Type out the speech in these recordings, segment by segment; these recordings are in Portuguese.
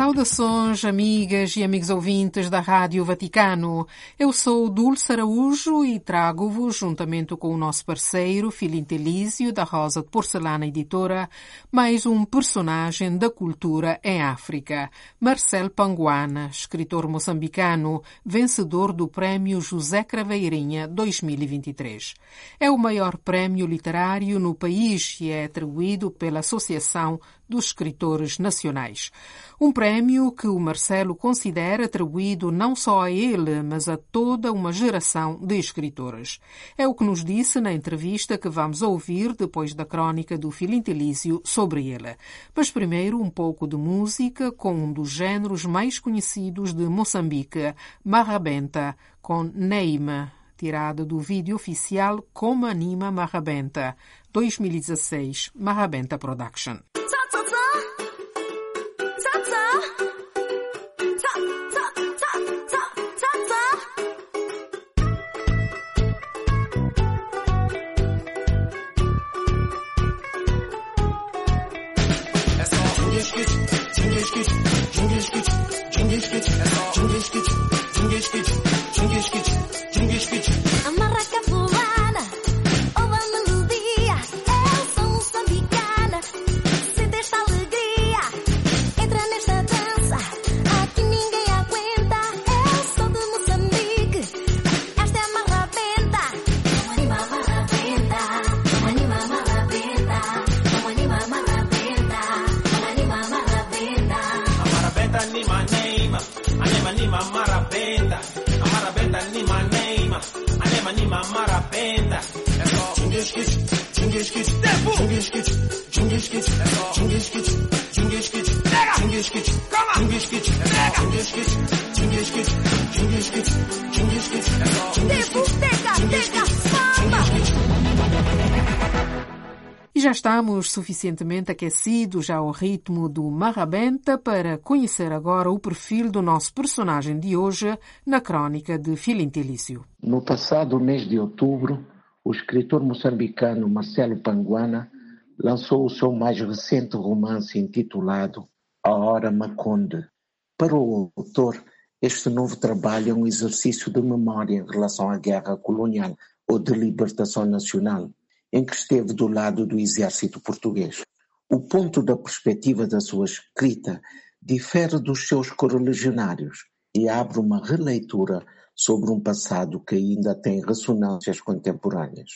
Saudações, amigas e amigos ouvintes da Rádio Vaticano. Eu sou Dulce Araújo e trago-vos, juntamente com o nosso parceiro Filintelísio, da Rosa de Porcelana Editora, mais um personagem da cultura em África, Marcel Panguana, escritor moçambicano, vencedor do Prémio José Craveirinha 2023. É o maior prémio literário no país e é atribuído pela Associação dos Escritores Nacionais. Um prémio que o Marcelo considera atribuído não só a ele, mas a toda uma geração de escritores. É o que nos disse na entrevista que vamos ouvir depois da crônica do Filintelísio sobre ele. Mas primeiro um pouco de música com um dos géneros mais conhecidos de Moçambique, Marrabenta, com Neima, tirada do vídeo oficial Como Anima Marrabenta, 2016, Marrabenta Production. Estamos suficientemente aquecidos ao ritmo do Marrabenta para conhecer agora o perfil do nosso personagem de hoje na crônica de Filintelício. No passado mês de outubro, o escritor moçambicano Marcelo Panguana lançou o seu mais recente romance intitulado A Hora Maconde. Para o autor, este novo trabalho é um exercício de memória em relação à guerra colonial ou de libertação nacional, em que esteve do lado do exército português. O ponto da perspectiva da sua escrita difere dos seus correligionários e abre uma releitura sobre um passado que ainda tem ressonâncias contemporâneas.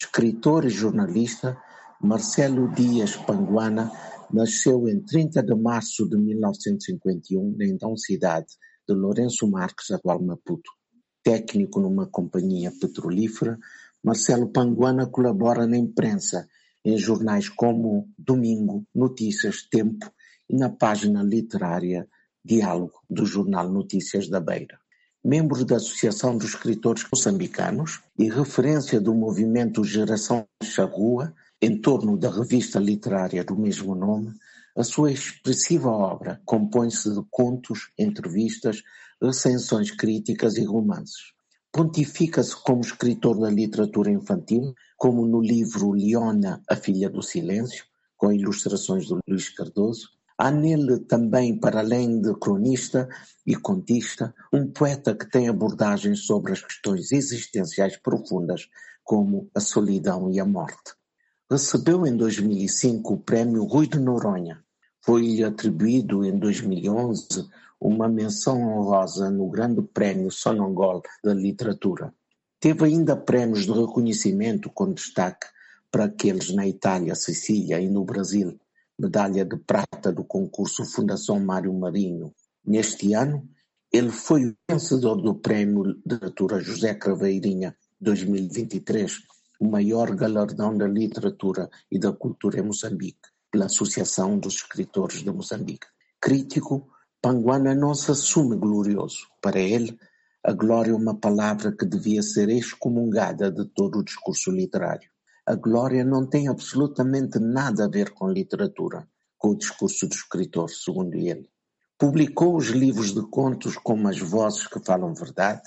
Escritor e jornalista, Marcelo Dias Panguana nasceu em 30 de março de 1951 na então cidade de Lourenço Marques, atual Maputo. Técnico numa companhia petrolífera, Marcelo Panguana colabora na imprensa, em jornais como Domingo, Notícias, Tempo e na página literária Diálogo do jornal Notícias da Beira. Membro da Associação dos Escritores Moçambicanos e referência do movimento Geração Charrua, em torno da revista literária do mesmo nome, a sua expressiva obra compõe-se de contos, entrevistas, recensões críticas e romances. Pontifica-se como escritor da literatura infantil, como no livro Leona, a Filha do Silêncio, com ilustrações de Luís Cardoso. Há nele também, para além de cronista e contista, um poeta que tem abordagens sobre as questões existenciais profundas, como a solidão e a morte. Recebeu em 2005 o prémio Rui de Noronha. Foi-lhe atribuído em 2011 uma menção honrosa no Grande Prémio Sonangol da Literatura. Teve ainda prémios de reconhecimento com destaque para aqueles na Itália, Sicília e no Brasil, medalha de prata do concurso Fundação Mário Marinho. Neste ano, ele foi o vencedor do Prémio Literatura José Craveirinha 2023, o maior galardão da literatura e da cultura em Moçambique, pela Associação dos Escritores de Moçambique. Crítico, Panguana não se assume glorioso. Para ele, a glória é uma palavra que devia ser excomungada de todo o discurso literário. A glória não tem absolutamente nada a ver com literatura, com o discurso do escritor, segundo ele. Publicou os livros de contos como As Vozes que Falam Verdade,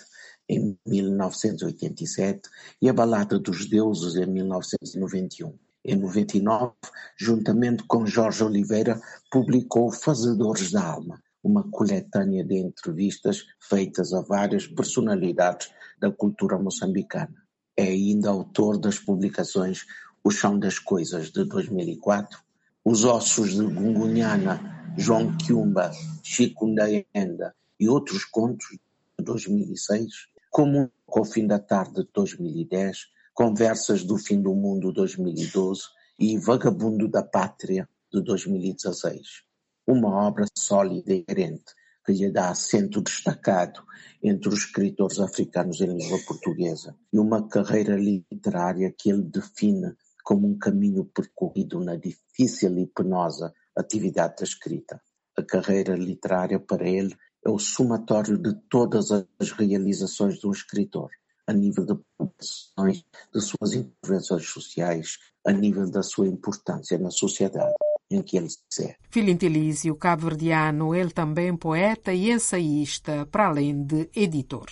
em 1987, e A Balada dos Deuses, em 1991. Em 99, juntamente com Jorge Oliveira, publicou Fazedores da Alma, uma coletânea de entrevistas feitas a várias personalidades da cultura moçambicana. É ainda autor das publicações O Chão das Coisas, de 2004, Os Ossos de Gungunhana, João Quiumba, Chico e outros contos, de 2006, como Com o Fim da Tarde, de 2010, Conversas do Fim do Mundo, 2012 e Vagabundo da Pátria, de 2016 uma obra sólida e coerente que lhe dá assento destacado entre os escritores africanos em língua portuguesa e uma carreira literária que ele define como um caminho percorrido na difícil e penosa atividade da escrita. A carreira literária para ele é o somatório de todas as realizações de um escritor, a nível de publicações, de suas intervenções sociais, a nível da sua importância na sociedade em que ele se. Filintelísio cabo-verdiano, ele também poeta e ensaísta, para além de editor.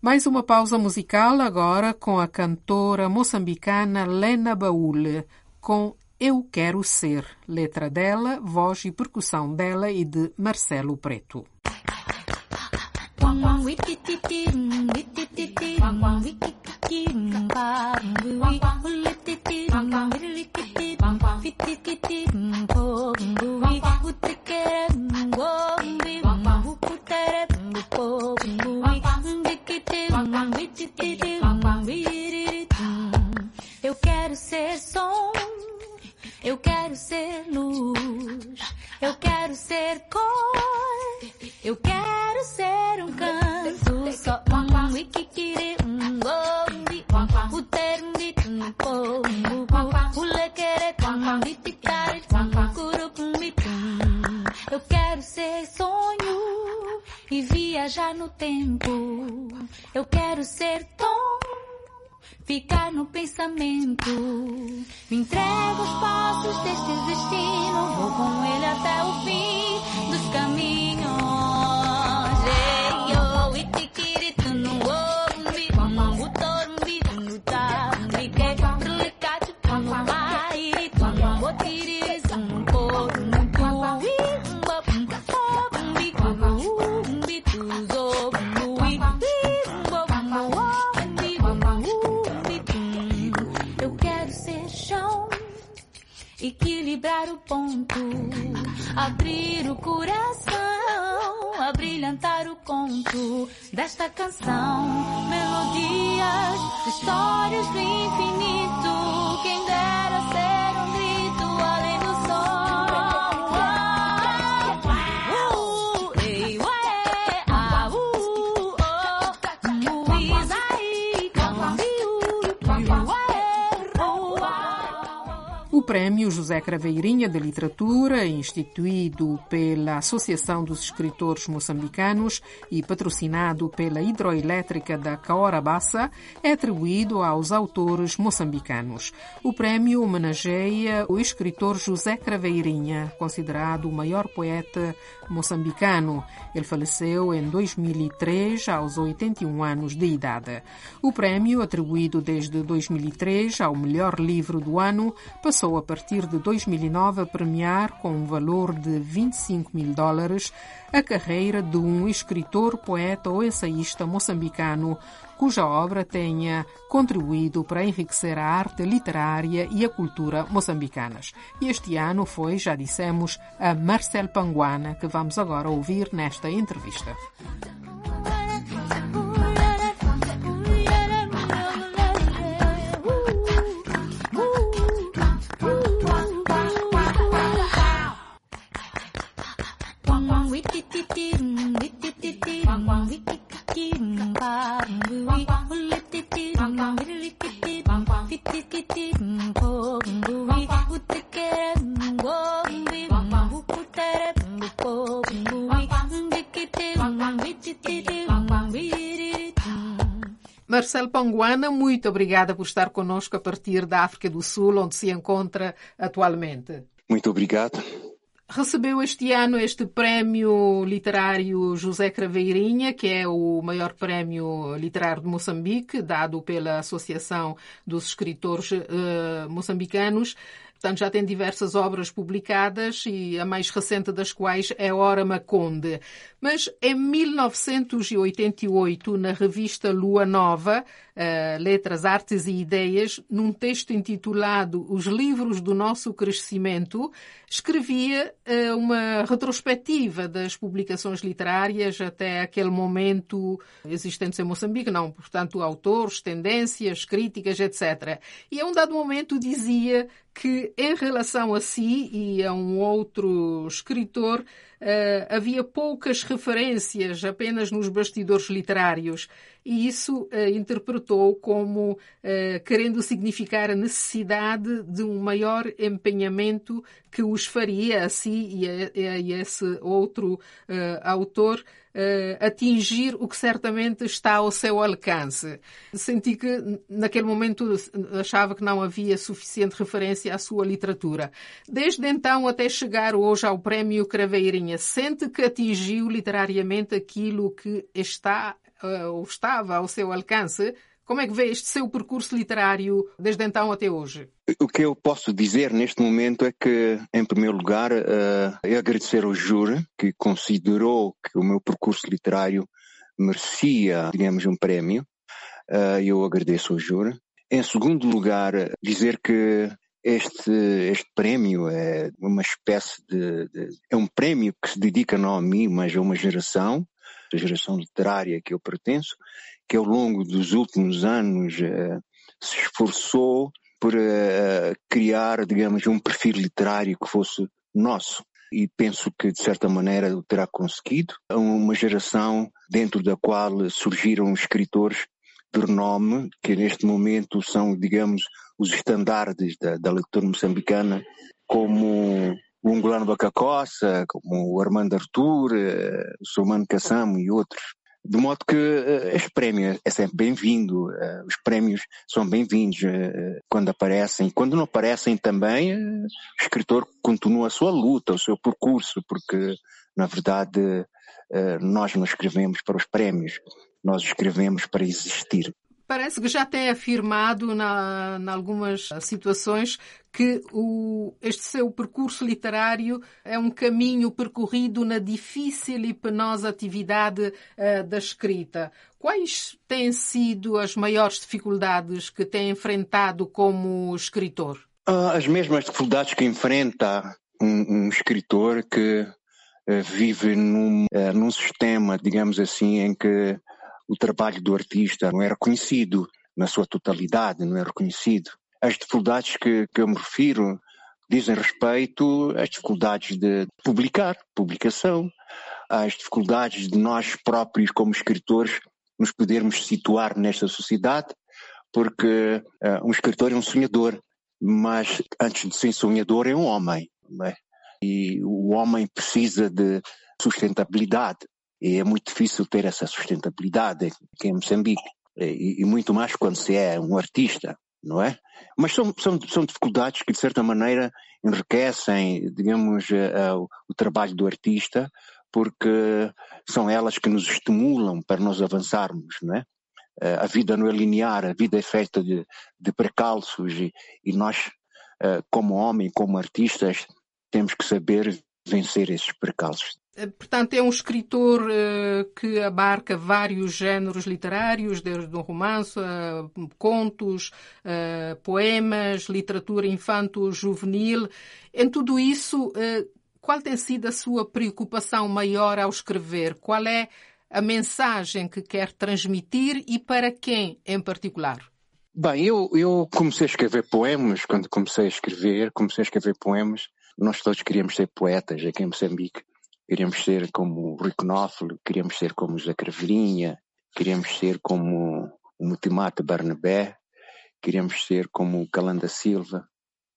Mais uma pausa musical agora com a cantora moçambicana Lena Baule, com Eu Quero Ser, letra dela, voz e percussão dela e de Marcelo Preto. Eu quero ser som, eu quero ser luz, eu quero ser cor, eu quero ser um canto só um wikikiri um gombi o termbi um pombo. O lequere um biticari um curupumbi eu quero ser sonho e viajar no tempo. Eu quero ser tom ficar no pensamento. Me entrego aos passos deste destino, vou com ele até o fim dos caminhos. Equilibrar o ponto, abrir o coração, abrilhantar o conto desta canção. Melodias, histórias do infinito, quem dera O Prémio José Craveirinha de Literatura, instituído pela Associação dos Escritores Moçambicanos e patrocinado pela Hidroelétrica da Caora Bassa, é atribuído aos autores moçambicanos. O prémio homenageia o escritor José Craveirinha, considerado o maior poeta moçambicano. Ele faleceu em 2003, aos 81 anos de idade. O prémio, atribuído desde 2003 ao melhor livro do ano, passou a partir de 2009 a premiar com um valor de 25 mil dólares a carreira de um escritor, poeta ou ensaísta moçambicano cuja obra tenha contribuído para enriquecer a arte literária e a cultura moçambicanas. E este ano foi, já dissemos, a Marcel Panguana, que vamos agora ouvir nesta entrevista. Marcelo Panguana, muito obrigada por estar conosco a partir da África do Sul, onde se encontra atualmente. Muito obrigado. Recebeu este ano este prémio literário José Craveirinha, que é o maior prémio literário de Moçambique, dado pela Associação dos Escritores uh, Moçambicanos. Portanto, já tem diversas obras publicadas e a mais recente das quais é Hora Maconde. Mas em 1988, na revista Lua Nova, Letras, Artes e Ideias, num texto intitulado Os Livros do Nosso Crescimento, escrevia uh, uma retrospectiva das publicações literárias até aquele momento existentes em Moçambique, não, portanto, autores, tendências, críticas, etc. E a um dado momento dizia que, em relação a si e a um outro escritor, havia poucas referências apenas nos bastidores literários. E isso uh, interpretou como uh, querendo significar a necessidade de um maior empenhamento que os faria a si e a, esse outro autor atingir o que certamente está ao seu alcance. Senti que naquele momento achava que não havia suficiente referência à sua literatura. Desde então até chegar hoje ao Prémio Craveirinha, sente que atingiu literariamente aquilo que está uh, ou estava ao seu alcance? Como é que vê este seu percurso literário desde então até hoje? O que eu posso dizer neste momento é que, em primeiro lugar, uh, agradecer ao júri que considerou que o meu percurso literário merecia, digamos, um prémio. Uh, eu agradeço ao júri. Em segundo lugar, dizer que este, este prémio é uma espécie de, de, É um prémio que se dedica não a mim, mas a uma geração, a geração literária que eu pertenço, que ao longo dos últimos anos uh, se esforçou por uh, criar, digamos, um perfil literário que fosse nosso. E penso que, de certa maneira, o terá conseguido. Uma geração dentro da qual surgiram escritores de renome, que neste momento são, digamos, os estandardes da, da leitura moçambicana, como o Ungolano Bacacossa, como o Armando Artur, eh, o Solmano Cassamo e outros. De modo que uh, este prémio é sempre bem-vindo, uh, os prémios são bem-vindos uh, quando aparecem. Quando não aparecem também, o escritor continua a sua luta, o seu percurso, porque, na verdade, nós não escrevemos para os prémios, nós escrevemos para existir. Parece que já tem afirmado na, em algumas situações que o, este seu percurso literário é um caminho percorrido na difícil e penosa atividade uh, da escrita. Quais têm sido as maiores dificuldades que tem enfrentado como escritor? Ah, as mesmas dificuldades que enfrenta um, um escritor que uh, vive num, uh, num sistema, digamos assim, em que o trabalho do artista não é reconhecido na sua totalidade, não é reconhecido. As dificuldades que, que eu me refiro dizem respeito às dificuldades de publicar, publicação, às dificuldades de nós próprios como escritores nos podermos situar nesta sociedade, porque uh, um escritor é um sonhador, mas antes de ser sonhador é um homem, é? e o homem precisa de sustentabilidade, e é muito difícil ter essa sustentabilidade aqui em Moçambique. E, e, muito mais quando se é um artista, não é? Mas são, são, são dificuldades que, de certa maneira, enriquecem, digamos, uh, uh, o trabalho do artista, porque são elas que nos estimulam para nós avançarmos, não é? Uh, a vida não é linear, a vida é feita de, de precalços e, e nós, como homem, como artistas, temos que saber vencer esses precalços. Eh, portanto, é um escritor uh, que abarca vários géneros literários, desde um romance, uh, contos, uh, poemas, literatura infanto-juvenil. Em tudo isso, qual tem sido a sua preocupação maior ao escrever? Qual é a mensagem que quer transmitir e para quem em particular? Bem, eu, eu comecei a escrever poemas, quando comecei a escrever, comecei a escrever poemas. Nós todos queríamos ser poetas aqui em Moçambique queríamos ser como o Rui Knopfler, queríamos ser como o José Craveirinha, queríamos ser como o Mutimata Barnabé, queríamos ser como o Calanda Silva,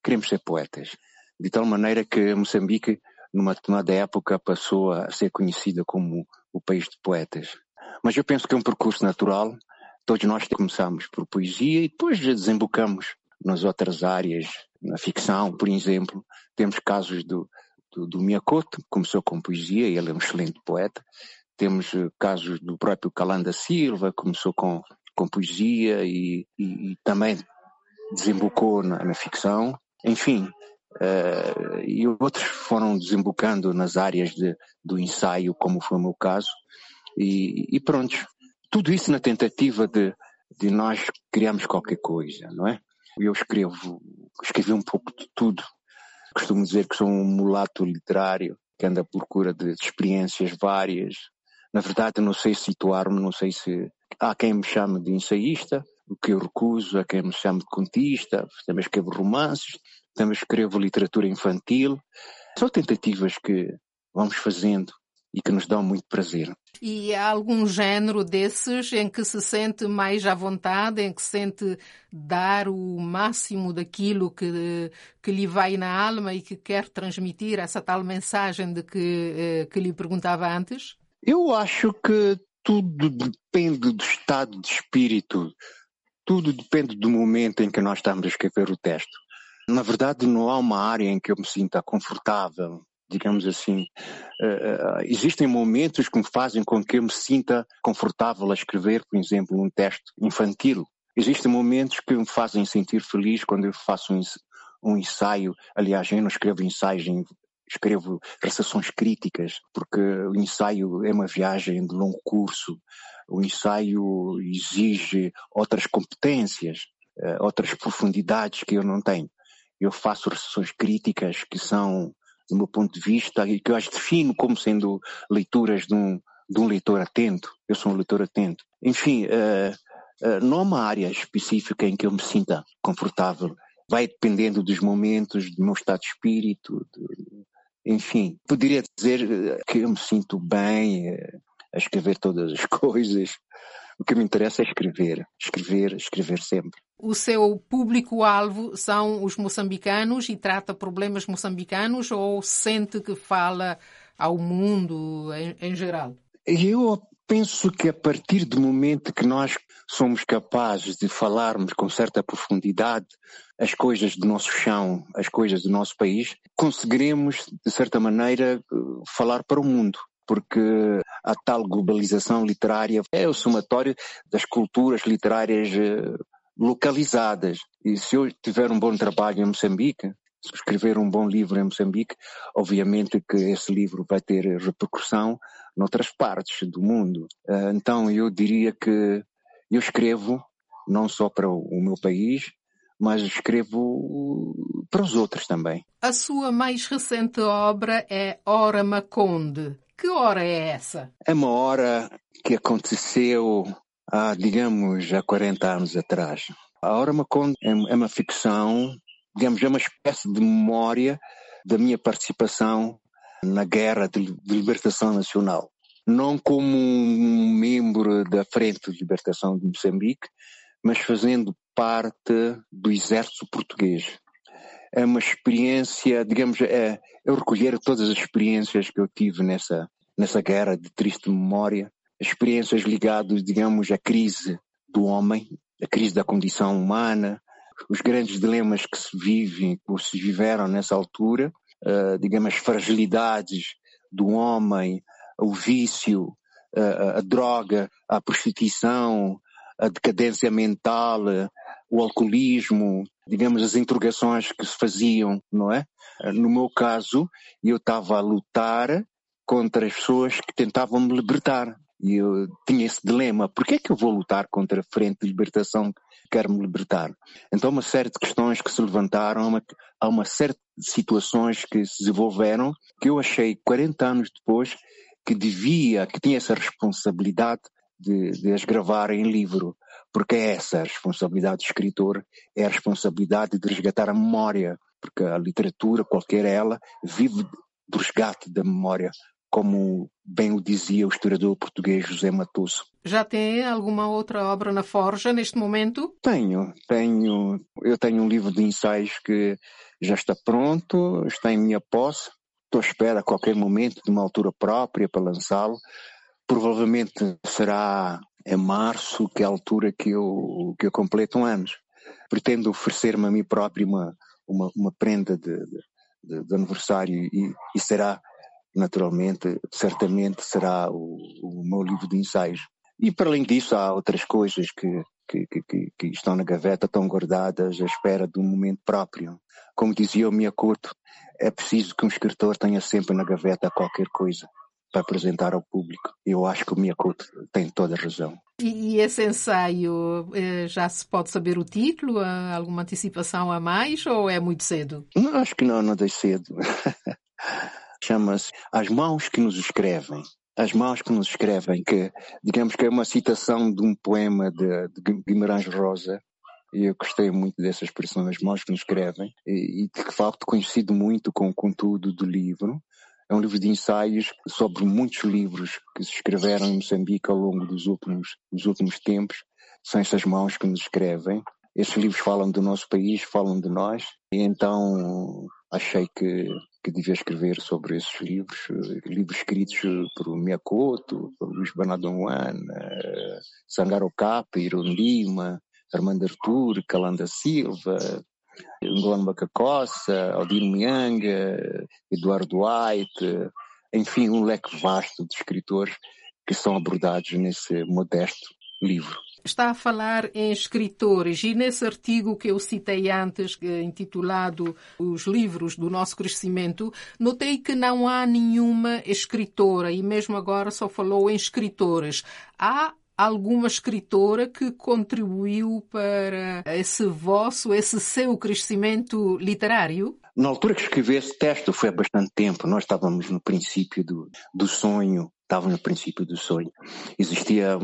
queríamos ser poetas. De tal maneira que Moçambique, numa determinada época, passou a ser conhecida como o país de poetas. Mas eu penso que é um percurso natural. Todos nós começamos por poesia e depois desembocamos nas outras áreas, na ficção, por exemplo. Temos casos do, do, do Miyakoto, começou com poesia, ele é um excelente poeta. Temos uh, casos do próprio Calanda Silva, começou com, com poesia e, e, e também desembocou na, na ficção. Enfim, uh, e outros foram desembocando nas áreas de, do ensaio, como foi o meu caso. E, e pronto, tudo isso na tentativa de, de nós criarmos qualquer coisa, não é? Eu escrevo, escrevi um pouco de tudo. Costumo dizer que sou um mulato literário que anda à procura de experiências várias. Na verdade, não sei situar-me, não sei se há quem me chame de ensaísta, o que eu recuso, há quem me chame de contista, também escrevo romances, também escrevo literatura infantil. São tentativas que vamos fazendo e que nos dão muito prazer. E há algum género desses em que se sente mais à vontade, em que sente dar o máximo daquilo que, que lhe vai na alma e que quer transmitir essa tal mensagem de que, eh, que lhe perguntava antes? Eu acho que tudo depende do estado de espírito, tudo depende do momento em que nós estamos a escrever o texto. Na verdade, não há uma área em que eu me sinta confortável digamos assim. Uh, existem momentos que me fazem com que eu me sinta confortável a escrever, por exemplo, um texto infantil. Existem momentos que me fazem sentir feliz quando eu faço um, um ensaio. Aliás, eu não escrevo ensaios, escrevo recepções críticas, porque o ensaio é uma viagem de longo curso. O ensaio exige outras competências, uh, outras profundidades que eu não tenho. Eu faço recepções críticas que são do meu ponto de vista, e que eu as defino como sendo leituras de um, de um leitor atento. Eu sou um leitor atento. Enfim, uh, uh, não há uma área específica em que eu me sinta confortável. Vai dependendo dos momentos, do meu estado de espírito. De, enfim, poderia dizer que eu me sinto bem uh, a escrever todas as coisas. O que me interessa é escrever, escrever, escrever sempre. O seu público-alvo são os moçambicanos e trata problemas moçambicanos ou sente que fala ao mundo em, em geral? Eu penso que a partir do momento que nós somos capazes de falarmos com certa profundidade as coisas do nosso chão, as coisas do nosso país, conseguiremos, de certa maneira, falar para o mundo porque a tal globalização literária é o somatório das culturas literárias eh, localizadas. E se eu tiver um bom trabalho em Moçambique, se escrever um bom livro em Moçambique, obviamente que esse livro vai ter repercussão noutras partes do mundo. Ah, então eu diria que eu escrevo não só para o meu país, mas escrevo para os outros também. A sua mais recente obra é Hora Maconde. Que hora é essa? É uma hora que aconteceu há, digamos, há 40 anos atrás. A Hora Maconde é, é uma ficção, digamos, é uma espécie de memória da minha participação na guerra de, de libertação nacional. Não como um membro da Frente de Libertação de Moçambique, mas fazendo parte do exército português. É uma experiência, digamos, é, eu recolher todas as experiências que eu tive nessa, nessa guerra de triste memória experiências ligadas, digamos, à crise do homem, a crise da condição humana, os grandes dilemas que se vivem, que se viveram nessa altura, uh, digamos, as fragilidades do homem, o vício, uh, a droga, a prostituição, a decadência mental, o alcoolismo, digamos, as interrogações que se faziam, não é? No meu caso, eu estava a lutar contra as pessoas que tentavam me libertar. E eu tinha esse dilema: por que é que eu vou lutar contra a frente de libertação que quer me libertar? Então, uma série de questões que se levantaram, uma, há uma série de situações que se desenvolveram que eu achei 40 anos depois que devia, que tinha essa responsabilidade de, de as gravar em livro, porque é essa a responsabilidade do escritor, é a responsabilidade de resgatar a memória, porque a literatura, qualquer ela, vive do resgate da memória como bem o dizia o historiador português José Matoso. Já tem alguma outra obra na forja neste momento? Tenho, tenho. Eu tenho um livro de ensaios que já está pronto, está em minha posse. Estou à espera a qualquer momento de uma altura própria para lançá-lo. Provavelmente será em março, que é a altura que eu, que eu completo um ano. Pretendo oferecer-me a mim próprio uma, uma, uma prenda de, de de, aniversário e, e, será, naturalmente, certamente será o, o, meu livro de ensaios. E para além disso há outras coisas que, que, que, que estão na gaveta, estão guardadas à espera de um momento próprio. Como dizia o Miyakoto, é preciso que um escritor tenha sempre na gaveta qualquer coisa para apresentar ao público. Eu acho que o Miyakoto tem toda a razão. E, e esse ensaio, eh, já se pode saber o título? Há alguma antecipação a mais ou é muito cedo? Não, acho que não, não é cedo. Chama-se As Mãos que nos Escrevem. As Mãos que nos Escrevem, que digamos que é uma citação de um poema de, de Guimarães Rosa, e eu gostei muito dessa expressão, as mãos que nos escrevem, e, e de facto conhecido muito com o conteúdo do livro, é um livro de ensaios sobre muitos livros que se escreveram em Moçambique ao longo dos últimos, dos últimos tempos. São essas mãos que nos escrevem. Esses livros falam do nosso país, falam de nós. E então achei que, que devia escrever sobre esses livros. Livros escritos por Miyakoto, Luís Banadonuana, Sangaro Capa, Irondima, Armando Artur, Calanda Silva, Ngolano Bacacossa, Aldino Mianga, Eduardo White, enfim, um leque vasto de escritores que são abordados nesse modesto livro. Está a falar em escritores e nesse artigo que eu citei antes, é intitulado Os Livros do Nosso Crescimento, notei que não há nenhuma escritora e mesmo agora só falou em escritores. Há alguma escritora que contribuiu para esse vosso, esse seu crescimento literário? Na altura que escrevi esse texto foi há bastante tempo. Nós estávamos no princípio do, do sonho, estávamos no princípio do sonho. Existia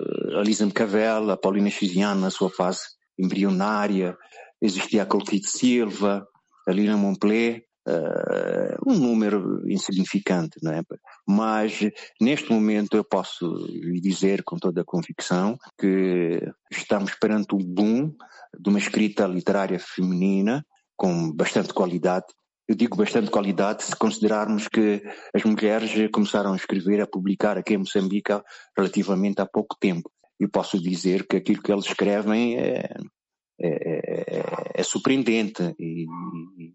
uh, a Lisa Mcavel, a Paulina Chiziano na sua fase embrionária, existia a Clotilde Silva, a Lina Montpellier, uh, um número insignificante, não é? Mas neste momento eu posso lhe dizer com toda a convicção que estamos perante um boom de uma escrita literária feminina com bastante qualidade. Eu digo bastante qualidade se considerarmos que as mulheres começaram a escrever, a publicar aqui em Moçambique relativamente há pouco tempo. E posso dizer que aquilo que eles escrevem é, é, é, é surpreendente e,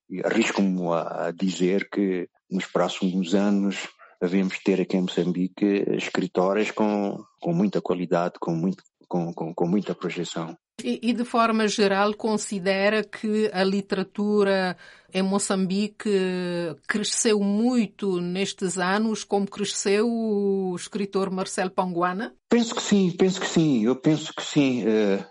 e arrisco-me a dizer que nos próximos anos devemos ter aqui em Moçambique escritórias com, com muita qualidade, com, muito, com, com, com muita projeção. E, e, de forma geral, considera que a literatura em Moçambique cresceu muito nestes anos, como cresceu o escritor Marcelo Panguana? Penso que sim, penso que sim. Eu penso que sim. Uh,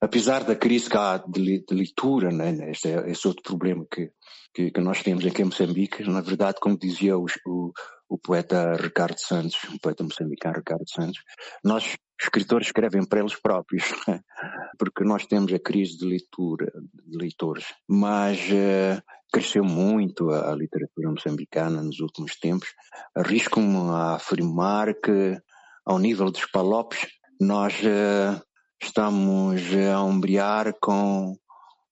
apesar da crise que há de, de leitura, né, este é esse outro problema que, que, que, nós temos aqui em Moçambique, na verdade, como dizia o, o, o poeta Ricardo Santos, o poeta moçambicano Ricardo Santos, nós escritores escrevem para eles próprios, né? porque nós temos a crise de leitura, de leitores, mas uh, cresceu muito a, a, literatura moçambicana nos últimos tempos. Arrisco-me a afirmar que, ao nível dos palopes, nós uh, estamos a ombrear com,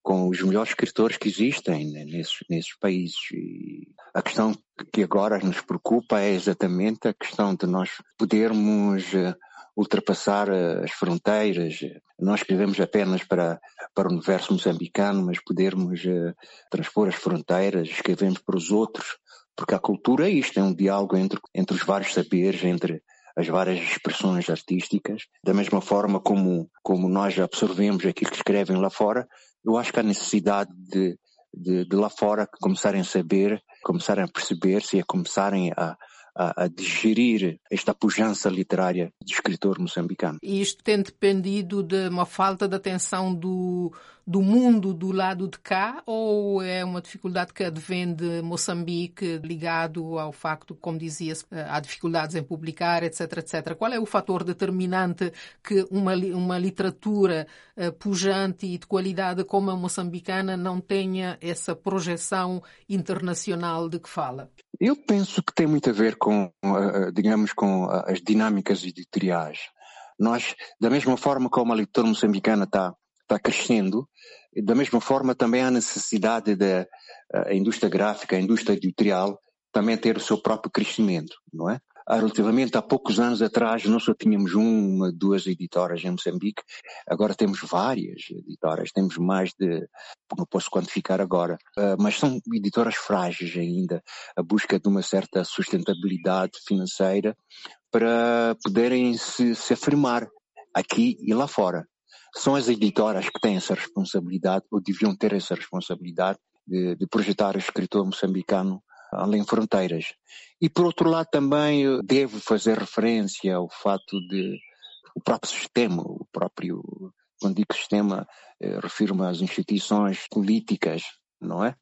com os melhores escritores que existem nesses, nesses países. E a questão que agora nos preocupa é exatamente a questão de nós podermos eh, ultrapassar eh, as fronteiras. Não escrevemos apenas para, para o universo moçambicano, mas podermos uh, transpor as fronteiras, escrevemos para os outros, porque a cultura é isto, é um diálogo entre, entre os vários saberes, entre as várias expressões artísticas, da mesma forma como, como nós absorvemos aquilo que escrevem lá fora, eu acho que há necessidade de, de, de lá fora começarem a saber, começarem a perceber-se e a começarem a, a, a, digerir esta pujança literária do escritor moçambicano. E isto tem dependido de uma falta de atenção do, do mundo do lado de cá ou é uma dificuldade que advém de Moçambique ligado ao facto, como dizia-se, há dificuldades em publicar, etc, etc. Qual é o fator determinante que uma, uma literatura uh, pujante e de qualidade como a moçambicana não tenha essa projeção internacional de que fala? Eu penso que tem muito a ver com, digamos, com as dinâmicas editoriais. Nós, da mesma forma como a leitura moçambicana está, está crescendo, da mesma forma também há necessidade da indústria gráfica, a indústria editorial, também ter o seu próprio crescimento, não é? Relativamente há poucos anos atrás nós só tínhamos uma, duas editoras em Moçambique, agora temos várias editoras, temos mais de, não posso quantificar agora, uh, mas são editoras frágeis ainda, a busca de uma certa sustentabilidade financeira para poderem se, se afirmar aqui e lá fora. São as editoras que têm essa responsabilidade, ou deviam ter essa responsabilidade, de, de projetar o escritor moçambicano além fronteiras. E por outro lado também devo fazer referência ao fato de o próprio sistema, o próprio, quando digo sistema, eh, refiro-me às instituições políticas, não é?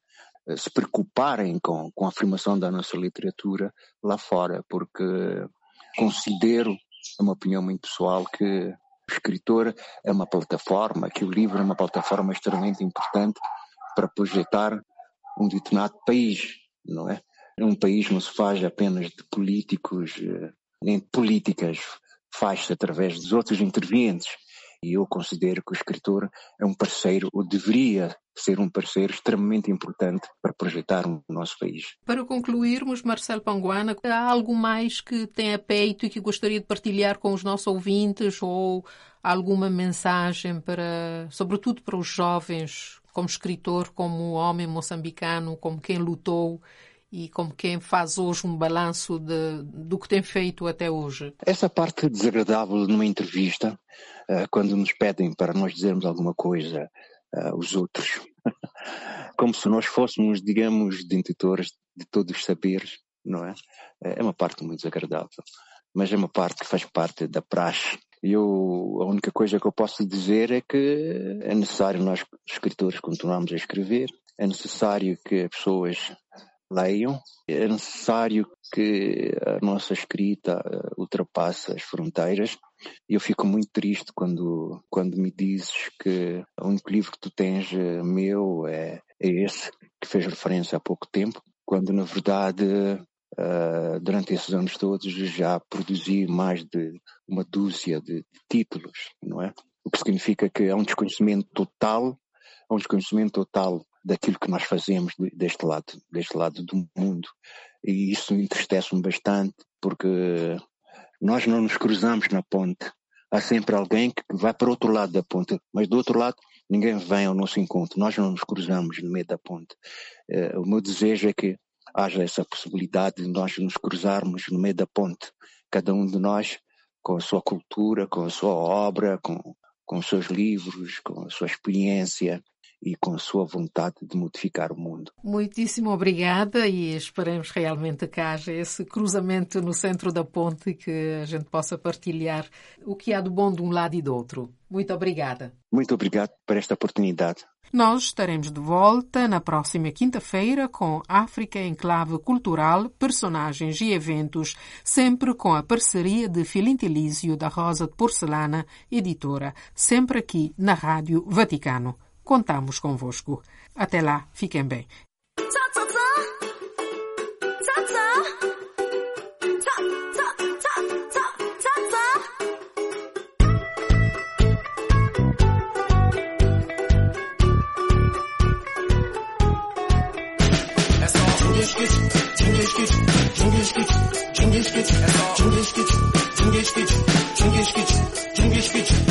Eh, se preocuparem com, com a afirmação da nossa literatura lá fora, porque considero, é uma opinião muito pessoal, que o escritor é uma plataforma, que o livro é uma plataforma extremamente importante para projetar um determinado país, não é? Um país não se faz apenas de políticos, eh, nem de políticas, faz-se através dos outros intervenientes. E eu considero que o escritor é um parceiro, ou deveria ser um parceiro extremamente importante para projetar o nosso país. Para concluirmos, Marcelo Panguana, há algo mais que tem a peito e que gostaria de partilhar com os nossos ouvintes ou alguma mensagem para, sobretudo para os jovens, como escritor, como homem moçambicano, como quem lutou e como quem faz hoje um balanço de, do que tem feito até hoje? Essa parte desagradável numa entrevista, uh, quando nos pedem para nós dizermos alguma coisa uh, os outros, como se nós fôssemos, digamos, detentores de todos os saberes, não é? É uma parte muito desagradável, mas é uma parte que faz parte da praxe. Eu, a única coisa que eu posso dizer é que é necessário nós, escritores, continuarmos a escrever, é necessário que as pessoas leiam. É necessário que a nossa escrita eh, ultrapasse as fronteiras. Eu fico muito triste quando, quando me dizes que o único livro que tu tens eh, meu é, é esse, que fez referência há pouco tempo, quando na verdade Uh, durante esses anos todos já produzi mais de uma dúzia de, títulos, não é? O que significa que há um desconhecimento total, há um desconhecimento total daquilo que nós fazemos deste lado, deste lado do mundo. E isso entristece-me bastante, porque nós não nos cruzamos na ponte. Há sempre alguém que vai para o outro lado da ponte, mas do outro lado ninguém vem ao nosso encontro. Nós não nos cruzamos no meio da ponte. Uh, o meu desejo é que haja essa possibilidade de nós nos cruzarmos no meio da ponte, cada um de nós com a sua cultura, com a sua obra, com, com os seus livros, com a sua experiência, e com a sua vontade de modificar o mundo. Muitíssimo obrigada e esperemos realmente que haja esse cruzamento no centro da ponte e que a gente possa partilhar o que há de bom de um lado e do outro. Muito obrigada. Muito obrigado por esta oportunidade. Nós estaremos de volta na próxima quinta-feira com África em Clave Cultural, personagens e eventos, sempre com a parceria de Filintelísio da Rosa de Porcelana, editora, sempre aqui na Rádio Vaticano contamos convosco. Até lá, fiquem bem. Cungeç geç, cungeç geç, cungeç geç, cungeç geç,